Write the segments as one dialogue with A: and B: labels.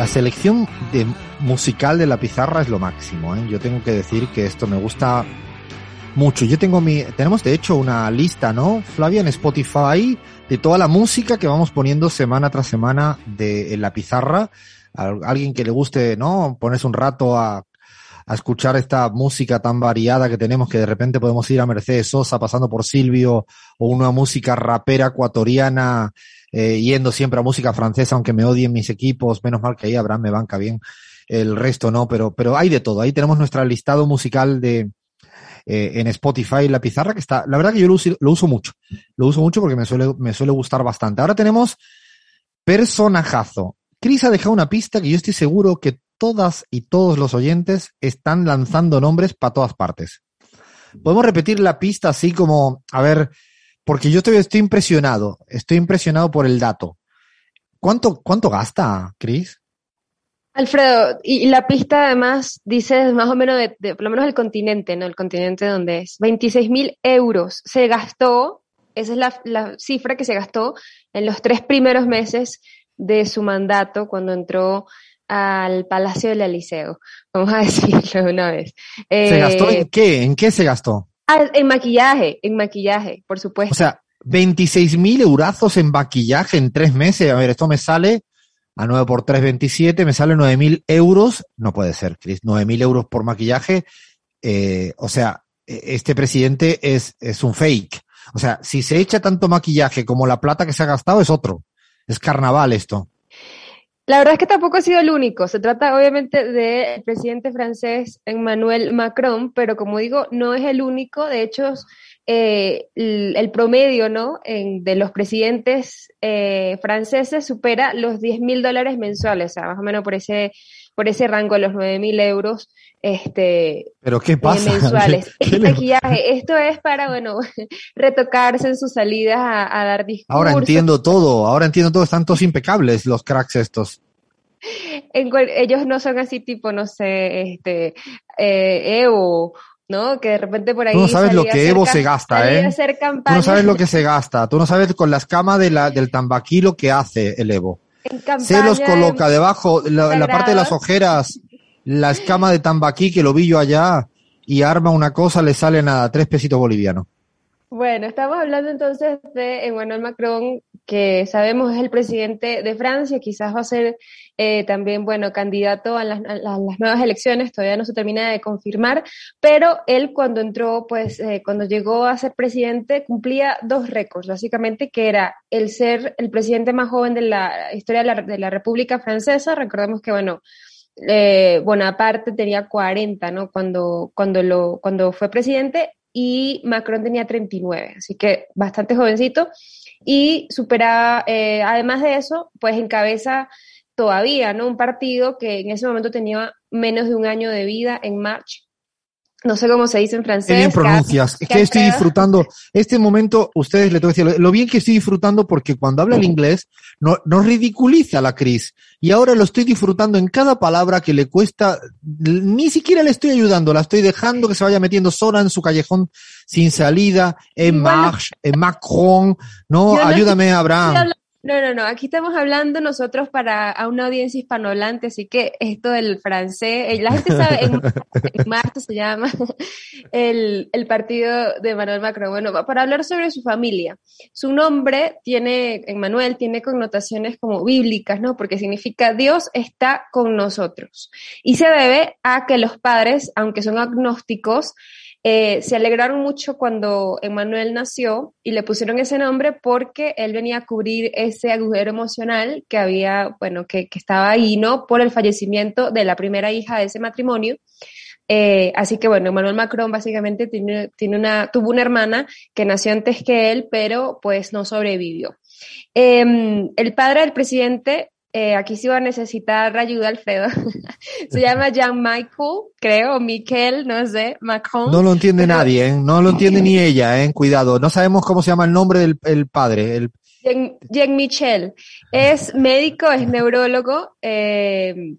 A: La selección de musical de la pizarra es lo máximo. ¿eh? Yo tengo que decir que esto me gusta mucho. Yo tengo mi, tenemos de hecho una lista, ¿no? Flavia en Spotify de toda la música que vamos poniendo semana tras semana de la pizarra. A alguien que le guste, ¿no? Ponerse un rato a, a escuchar esta música tan variada que tenemos que de repente podemos ir a Mercedes Sosa pasando por Silvio o una música rapera ecuatoriana eh, yendo siempre a música francesa, aunque me odien mis equipos, menos mal que ahí Abraham me banca bien, el resto no, pero, pero hay de todo. Ahí tenemos nuestro listado musical de, eh, en Spotify, la pizarra, que está, la verdad que yo lo uso, lo uso mucho, lo uso mucho porque me suele, me suele gustar bastante. Ahora tenemos personajazo. Cris ha dejado una pista que yo estoy seguro que todas y todos los oyentes están lanzando nombres para todas partes. Podemos repetir la pista así como, a ver, porque yo estoy, estoy impresionado, estoy impresionado por el dato. ¿Cuánto, cuánto gasta, Cris?
B: Alfredo, y la pista además dice más o menos de, de, por lo menos el continente, ¿no? El continente donde es. 26 mil euros se gastó, esa es la, la, cifra que se gastó en los tres primeros meses de su mandato cuando entró al Palacio del Eliseo. Vamos a decirlo de una vez.
A: ¿Se eh, gastó en qué? ¿En qué se gastó?
B: En maquillaje, en maquillaje, por supuesto.
A: O sea, 26 mil eurazos en maquillaje en tres meses. A ver, esto me sale a 9 por 3, 27, me sale 9 mil euros. No puede ser, Chris. 9 mil euros por maquillaje. Eh, o sea, e, este presidente es, es un fake. O sea, si se echa tanto maquillaje como la plata que se ha gastado, es otro. Es carnaval esto.
B: La verdad es que tampoco ha sido el único. Se trata obviamente del presidente francés Emmanuel Macron, pero como digo, no es el único. De hecho, eh, el, el, promedio ¿no? En, de los presidentes eh, franceses supera los 10 mil dólares mensuales, o sea, más o menos por ese, por ese rango de los 9 mil euros. Este,
A: ¿Pero qué pasa?
B: mensuales. ¿Qué, qué maquillaje. Esto es para, bueno, retocarse en sus salidas a, a, dar discursos.
A: Ahora entiendo todo, ahora entiendo todo, están todos impecables los cracks estos.
B: En, ellos no son así tipo, no sé, este, eh, Evo, ¿no? Que de repente por ahí.
A: Tú no sabes lo que Evo se gasta, ¿eh? Tú no sabes lo que se gasta. Tú no sabes con la escama de la, del tambaquí lo que hace el Evo. Se los coloca debajo, la, la parte de las ojeras, la escama de tambaquí que lo vi yo allá y arma una cosa, le sale nada, tres pesitos bolivianos.
B: Bueno, estamos hablando entonces de Emmanuel Macron, que sabemos es el presidente de Francia, quizás va a ser eh, también, bueno, candidato a las, nuevas elecciones, todavía no se termina de confirmar, pero él cuando entró, pues, eh, cuando llegó a ser presidente, cumplía dos récords, básicamente, que era el ser el presidente más joven de la historia de la, de la República Francesa, recordemos que, bueno, eh, Bonaparte tenía 40, ¿no? Cuando, cuando, lo, cuando fue presidente y Macron tenía 39, así que bastante jovencito y supera, eh, además de eso, pues encabeza todavía, ¿no? Un partido que en ese momento tenía menos de un año de vida en March. No sé cómo se dice en francés.
A: Qué bien pronuncias. Es que estoy disfrutando. Este momento, ustedes le tengo que decir, lo bien que estoy disfrutando porque cuando habla el inglés, no, no ridiculiza la Cris. Y ahora lo estoy disfrutando en cada palabra que le cuesta, ni siquiera le estoy ayudando, la estoy dejando que se vaya metiendo sola en su callejón sin salida, en bueno, March, en Macron, no, ayúdame, Abraham.
B: No, no, no, aquí estamos hablando nosotros para a una audiencia hispanohablante, así que esto del francés, eh, la gente sabe, en, en marzo se llama el, el partido de Manuel Macron. Bueno, para hablar sobre su familia. Su nombre tiene, Emmanuel, tiene connotaciones como bíblicas, ¿no? Porque significa Dios está con nosotros. Y se debe a que los padres, aunque son agnósticos, eh, se alegraron mucho cuando Emmanuel nació y le pusieron ese nombre porque él venía a cubrir ese agujero emocional que había, bueno, que, que estaba ahí, ¿no? Por el fallecimiento de la primera hija de ese matrimonio. Eh, así que bueno, Emmanuel Macron básicamente tiene, tiene una, tuvo una hermana que nació antes que él, pero pues no sobrevivió. Em, el padre del presidente, eh, aquí sí va a necesitar ayuda, Alfredo. Se llama Jean-Michael, creo, o Michael, no sé, Macron.
A: No lo entiende nadie, ¿eh? no lo entiende ni ella, ¿eh? cuidado. No sabemos cómo se llama el nombre del el padre. El...
B: Jean, Jean Michel. Es médico, es neurólogo. Eh,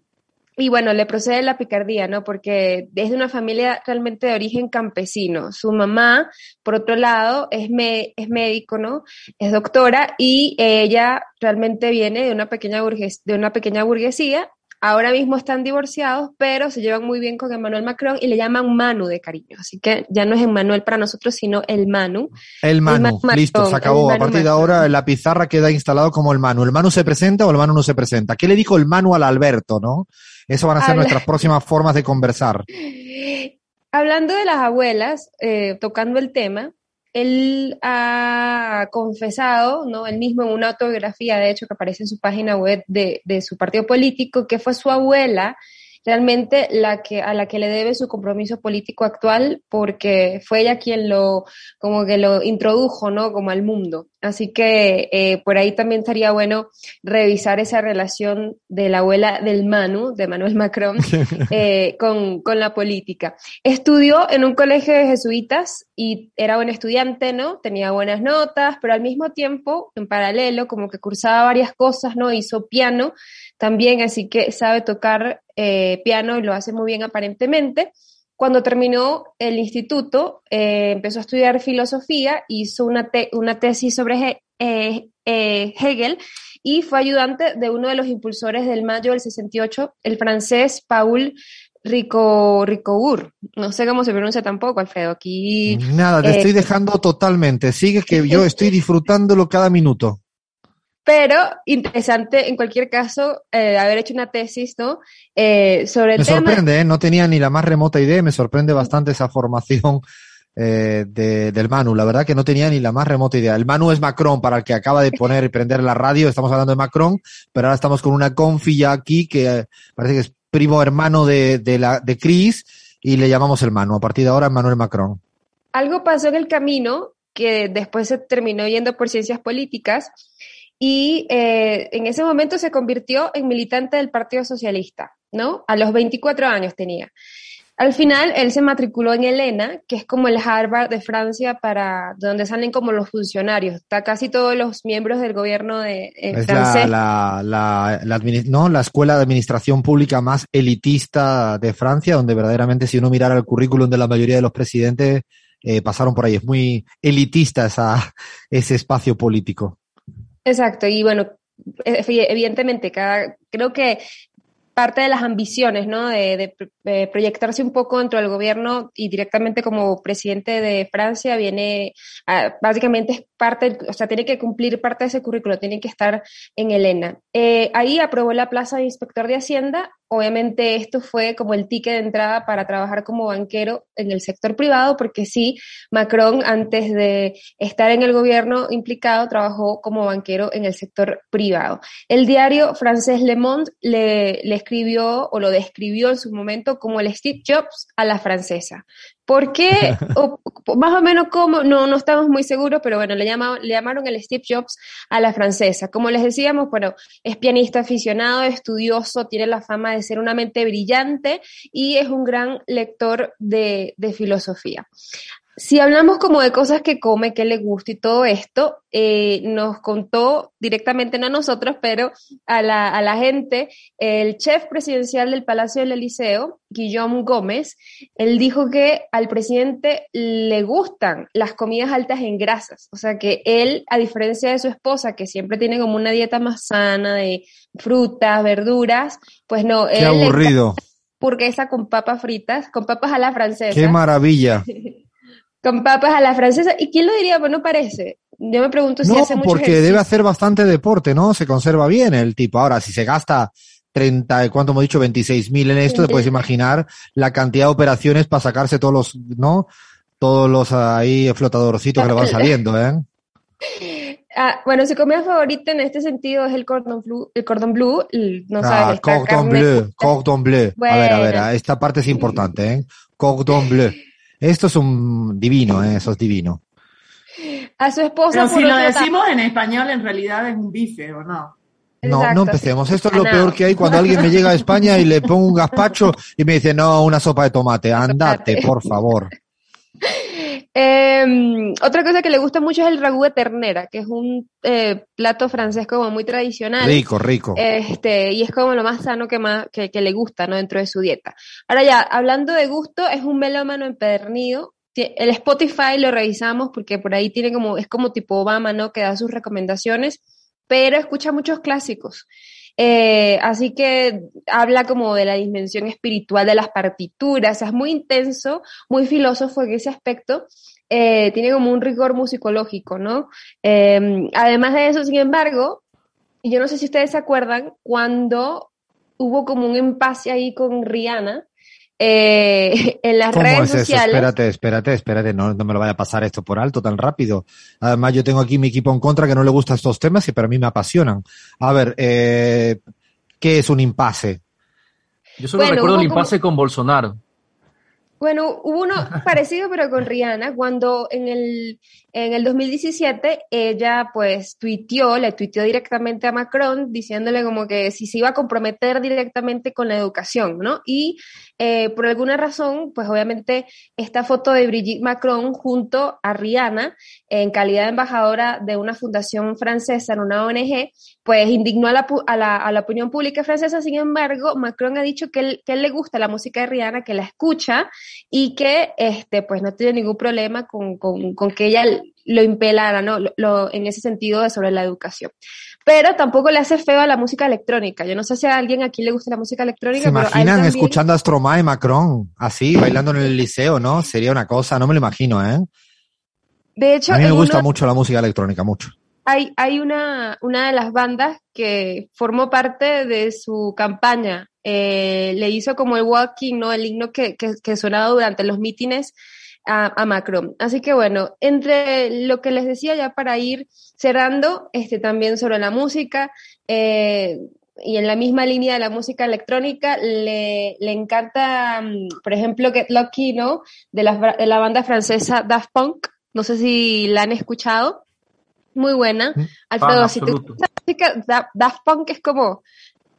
B: y bueno, le procede la picardía, ¿no? Porque es de una familia realmente de origen campesino. Su mamá, por otro lado, es, es médico, ¿no? Es doctora y ella realmente viene de una pequeña, de una pequeña burguesía. Ahora mismo están divorciados, pero se llevan muy bien con Emmanuel Macron y le llaman Manu de cariño. Así que ya no es Emmanuel para nosotros, sino el Manu.
A: El Manu, listo, se acabó. A partir de ahora la pizarra queda instalado como el Manu. ¿El Manu se presenta o el Manu no se presenta? ¿Qué le dijo el Manu al Alberto, no? Eso van a ser nuestras próximas formas de conversar.
B: Hablando de las abuelas, eh, tocando el tema, él ha confesado, ¿no? Él mismo en una autobiografía, de hecho, que aparece en su página web de, de su partido político, que fue su abuela realmente la que, a la que le debe su compromiso político actual, porque fue ella quien lo, como que lo introdujo, ¿no? Como al mundo. Así que eh, por ahí también estaría bueno revisar esa relación de la abuela del Manu, de Manuel Macron, eh, con, con la política. Estudió en un colegio de jesuitas y era buen estudiante, ¿no? Tenía buenas notas, pero al mismo tiempo, en paralelo, como que cursaba varias cosas, ¿no? Hizo piano también, así que sabe tocar eh, piano y lo hace muy bien aparentemente. Cuando terminó el instituto, eh, empezó a estudiar filosofía, hizo una, una tesis sobre eh, Hegel y fue ayudante de uno de los impulsores del mayo del 68, el francés Paul Rico, Ricour. No sé cómo se pronuncia tampoco, Alfredo. Aquí.
A: Nada, te estoy dejando totalmente. Sigue que yo estoy disfrutándolo cada minuto.
B: Pero interesante, en cualquier caso, eh, haber hecho una tesis, ¿no? Eh, sobre el
A: me sorprende, ¿eh? no tenía ni la más remota idea, me sorprende bastante esa formación eh, de, del Manu. La verdad que no tenía ni la más remota idea. El Manu es Macron, para el que acaba de poner y prender la radio, estamos hablando de Macron, pero ahora estamos con una confi ya aquí que parece que es primo hermano de, de, la, de Chris y le llamamos el Manu. A partir de ahora, Manuel Macron.
B: Algo pasó en el camino que después se terminó yendo por ciencias políticas y eh, en ese momento se convirtió en militante del Partido Socialista, ¿no? A los 24 años tenía. Al final, él se matriculó en Elena, que es como el Harvard de Francia, para donde salen como los funcionarios. Está casi todos los miembros del gobierno de
A: eh, francés. La, la, la, no, la escuela de administración pública más elitista de Francia, donde verdaderamente si uno mirara el currículum de la mayoría de los presidentes, eh, pasaron por ahí. Es muy elitista esa, ese espacio político.
B: Exacto, y bueno, e-, evidentemente, cada, creo que parte de las ambiciones, ¿no? De, proyectarse un poco dentro del gobierno y directamente como presidente de Francia viene, básicamente es parte, o sea, tiene que cumplir parte de ese currículo, tiene que estar en Elena. Eh, ahí aprobó la plaza de inspector de Hacienda Obviamente esto fue como el ticket de entrada para trabajar como banquero en el sector privado, porque sí, Macron antes de estar en el gobierno implicado trabajó como banquero en el sector privado. El diario francés Le Monde le, le escribió o lo describió en su momento como el Steve Jobs a la francesa. ¿Por qué? O, más o menos cómo, no, no estamos muy seguros, pero bueno, le, le llamaron el Steve Jobs a la francesa. Como les decíamos, bueno, es pianista aficionado, estudioso, tiene la fama de ser una mente brillante y es un gran lector de, de filosofía. Si hablamos como de cosas que come, que le gusta y todo esto, eh, nos contó directamente no a nosotros, pero a la, a la gente, el chef presidencial del Palacio del Eliseo, Guillaume Gómez, él dijo que al presidente le gustan las comidas altas en grasas, o sea que él, a diferencia de su esposa, que siempre tiene como una dieta más sana de frutas, verduras, pues no,
A: Qué aburrido.
B: Burguesa con papas fritas, con papas a la francesa.
A: ¡Qué maravilla!
B: Con papas a la francesa. ¿Y quién lo diría? Pues no parece. Yo me pregunto si hace mucho
A: porque debe hacer bastante deporte, ¿no? Se conserva bien el tipo. Ahora, si se gasta 30, ¿cuánto hemos dicho? 26 mil en esto, te puedes imaginar la cantidad de operaciones para sacarse todos los, ¿no? todos los ahí flotadorcitos que le van saliendo, ¿eh?
B: Ah, bueno, su comida favorita en este sentido es el cordon bleu, el cordon bleu, no
A: Ah,
B: sabes,
A: cordon bleu, cordon bleu. A ver, a ver, esta parte es importante, ¿eh? Cordon bleu. Esto es un divino, ¿eh? Eso es divino.
B: A su esposa
C: Pero si lo decimos en español, en realidad es un bife, ¿o no?
A: No,
B: Exacto,
A: no
B: sí.
A: empecemos. Esto es lo
B: Ganado.
A: peor que hay cuando alguien me llega a España y le pongo un gazpacho y me dice, no, una sopa de tomate. Andate, por favor.
B: Eh, otra cosa que le gusta mucho es el ragú de ternera, que es un eh, plato francés como muy tradicional.
A: Rico, rico.
B: Este, y es como lo más sano que, más, que, que le gusta, ¿no? Dentro de su dieta. Ahora ya, hablando de gusto, es un melómano empedernido. El Spotify lo revisamos porque por ahí tiene como, es como tipo Obama, ¿no? Que da sus recomendaciones, pero escucha muchos clásicos. Eh, así que habla como de la dimensión espiritual de las partituras, es muy intenso, muy filósofo en ese aspecto, eh, tiene como un rigor musicológico, ¿no? Eh, además de eso, sin embargo, yo no sé si ustedes se acuerdan, cuando hubo como un empase ahí con Rihanna eh, en las
A: ¿Cómo
B: redes
A: es eso?
B: sociales.
A: Espérate, espérate, espérate, no, no me lo vaya a pasar esto por alto tan rápido. Además, yo tengo aquí mi equipo en contra que no le gustan estos temas y para mí me apasionan. A ver, eh, ¿qué es un impasse?
D: Yo solo
B: Bueno,
D: recuerdo el
B: como-
D: impasse con Bolsonaro.
B: Bueno, hubo uno parecido pero con Rihanna, cuando en el, en el 2017 ella pues tuiteó, le tuiteó directamente a Macron diciéndole como que si se iba a comprometer directamente con la educación, ¿no? Y eh, por alguna razón, pues obviamente esta foto de Brigitte Macron junto a Rihanna en calidad de embajadora de una fundación francesa en una ONG, pues indignó a la, a la, a la opinión pública francesa. Sin embargo, Macron ha dicho que él, que él le gusta la música de Rihanna, que la escucha y que este, pues no tiene ningún problema con, con, con que ella lo impelara, ¿no? Lo, lo- en ese sentido de sobre la educación. Pero tampoco le hace feo a la música electrónica. Yo no sé si a alguien aquí le gusta la música electrónica.
A: ¿Se
B: pero
A: imaginan
B: también.
A: escuchando a Stromae y Macron así, bailando en el liceo, no? Sería una cosa, no me lo imagino, ¿eh?
B: De hecho,
A: A mí me gusta
B: uno-
A: mucho la música electrónica, mucho.
B: hay, hay una, una de las bandas que formó parte de su campaña. Eh, le hizo como el walking, ¿no? El himno que, que, que sonaba durante los mítines a, a Macron. Así que bueno, entre lo que les decía ya para ir cerrando, este también sobre la música, eh, y en la misma línea de la música electrónica, le, le encanta, mm, por ejemplo, Get Lucky, ¿no? De la, de la banda francesa Daft Punk. No sé si la han escuchado. Muy buena. Alfredo, si te gusta la música, Da- Daft Punk es como.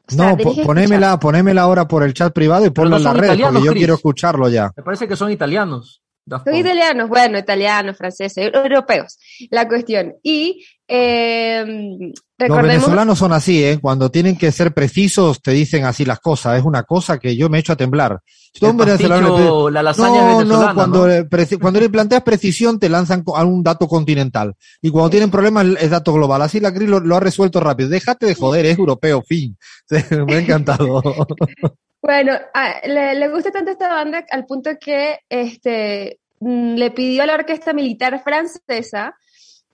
B: O sea,
A: No, ponémela, ponémela ahora por el chat privado y ponla
D: no
A: en la red, porque yo
D: Chris.
A: quiero escucharlo ya.
D: Me parece que son italianos. Daft
B: Son italianos, bueno, italianos, franceses, europeos, la cuestión. Y eh,
A: Los
B: recordemos,
A: venezolanos son así, ¿eh? Cuando tienen que ser precisos, te dicen así las cosas. Es una cosa que yo me echo a temblar. Si a un venezolano
D: pastillo, la lasaña
A: no,
D: venezolana,
A: no, cuando,
D: ¿no?
A: Le, cuando le planteas precisión te lanzan co- algún dato continental. Y cuando tienen problemas es dato global. Así la CRI lo, lo ha resuelto rápido. Déjate de joder, es europeo, fin. me ha encantado.
B: bueno, a- le, le gusta tanto esta banda al punto que este, mm, le pidió a la orquesta militar francesa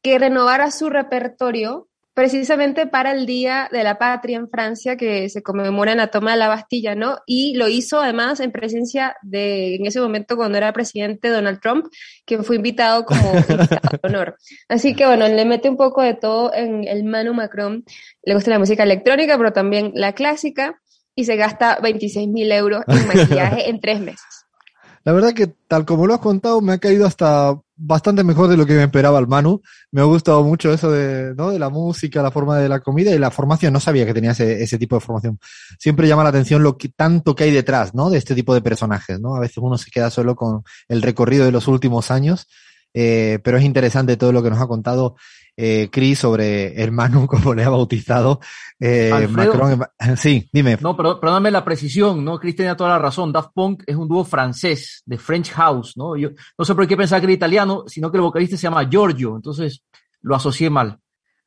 B: que renovara su repertorio precisamente para el Día de la Patria en Francia, que se conmemora en la toma de la Bastilla, ¿no? Y lo hizo además en presencia de, en ese momento cuando era presidente Donald Trump, quien fue invitado como invitado de honor. Así que bueno, le mete un poco de todo en el Manu Macron. Le gusta la música electrónica, pero también la clásica, y se gasta 26 mil euros en maquillaje en tres meses.
A: La verdad que tal como lo has contado me ha caído hasta bastante mejor de lo que me esperaba el Manu. Me ha gustado mucho eso de, ¿no? de la música, la forma de la comida y la formación. No sabía que tenía ese, tipo de formación. Siempre llama la atención lo que tanto que hay detrás, ¿no? De este tipo de personajes, ¿no? A veces uno se queda solo con el recorrido de los últimos años. Eh, pero es interesante todo lo que nos ha contado eh, Chris sobre el Manu, como le ha bautizado. Eh,
D: Alfredo.
A: Macron. Sí, dime.
D: No, pero perdóname la precisión, ¿no? Chris tenía toda la razón. Daft Punk es un dúo francés, de French House, ¿no? Yo no sé por qué pensaba que era italiano, sino que el vocalista se llama Giorgio, entonces lo asocié mal.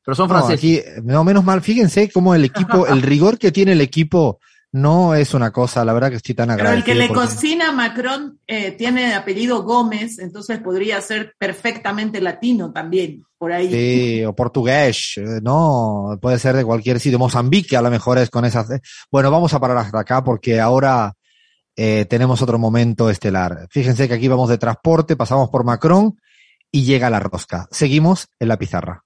D: Pero son
A: No,
D: franceses.
A: aquí, no, menos mal, fíjense cómo el equipo, el rigor que tiene el equipo no es una cosa, la verdad que estoy tan
C: Pero el
A: agradecido.
C: que le cocina a Macron eh, tiene apellido Gómez, entonces podría ser perfectamente latino también, por ahí.
A: Sí, o portugués, eh, no, puede ser de cualquier sitio. Mozambique a lo mejor es con esas. eh. Bueno, vamos a parar hasta acá porque ahora eh, tenemos otro momento estelar. Fíjense que aquí vamos de transporte, pasamos por Macron y llega la rosca. Seguimos en la pizarra.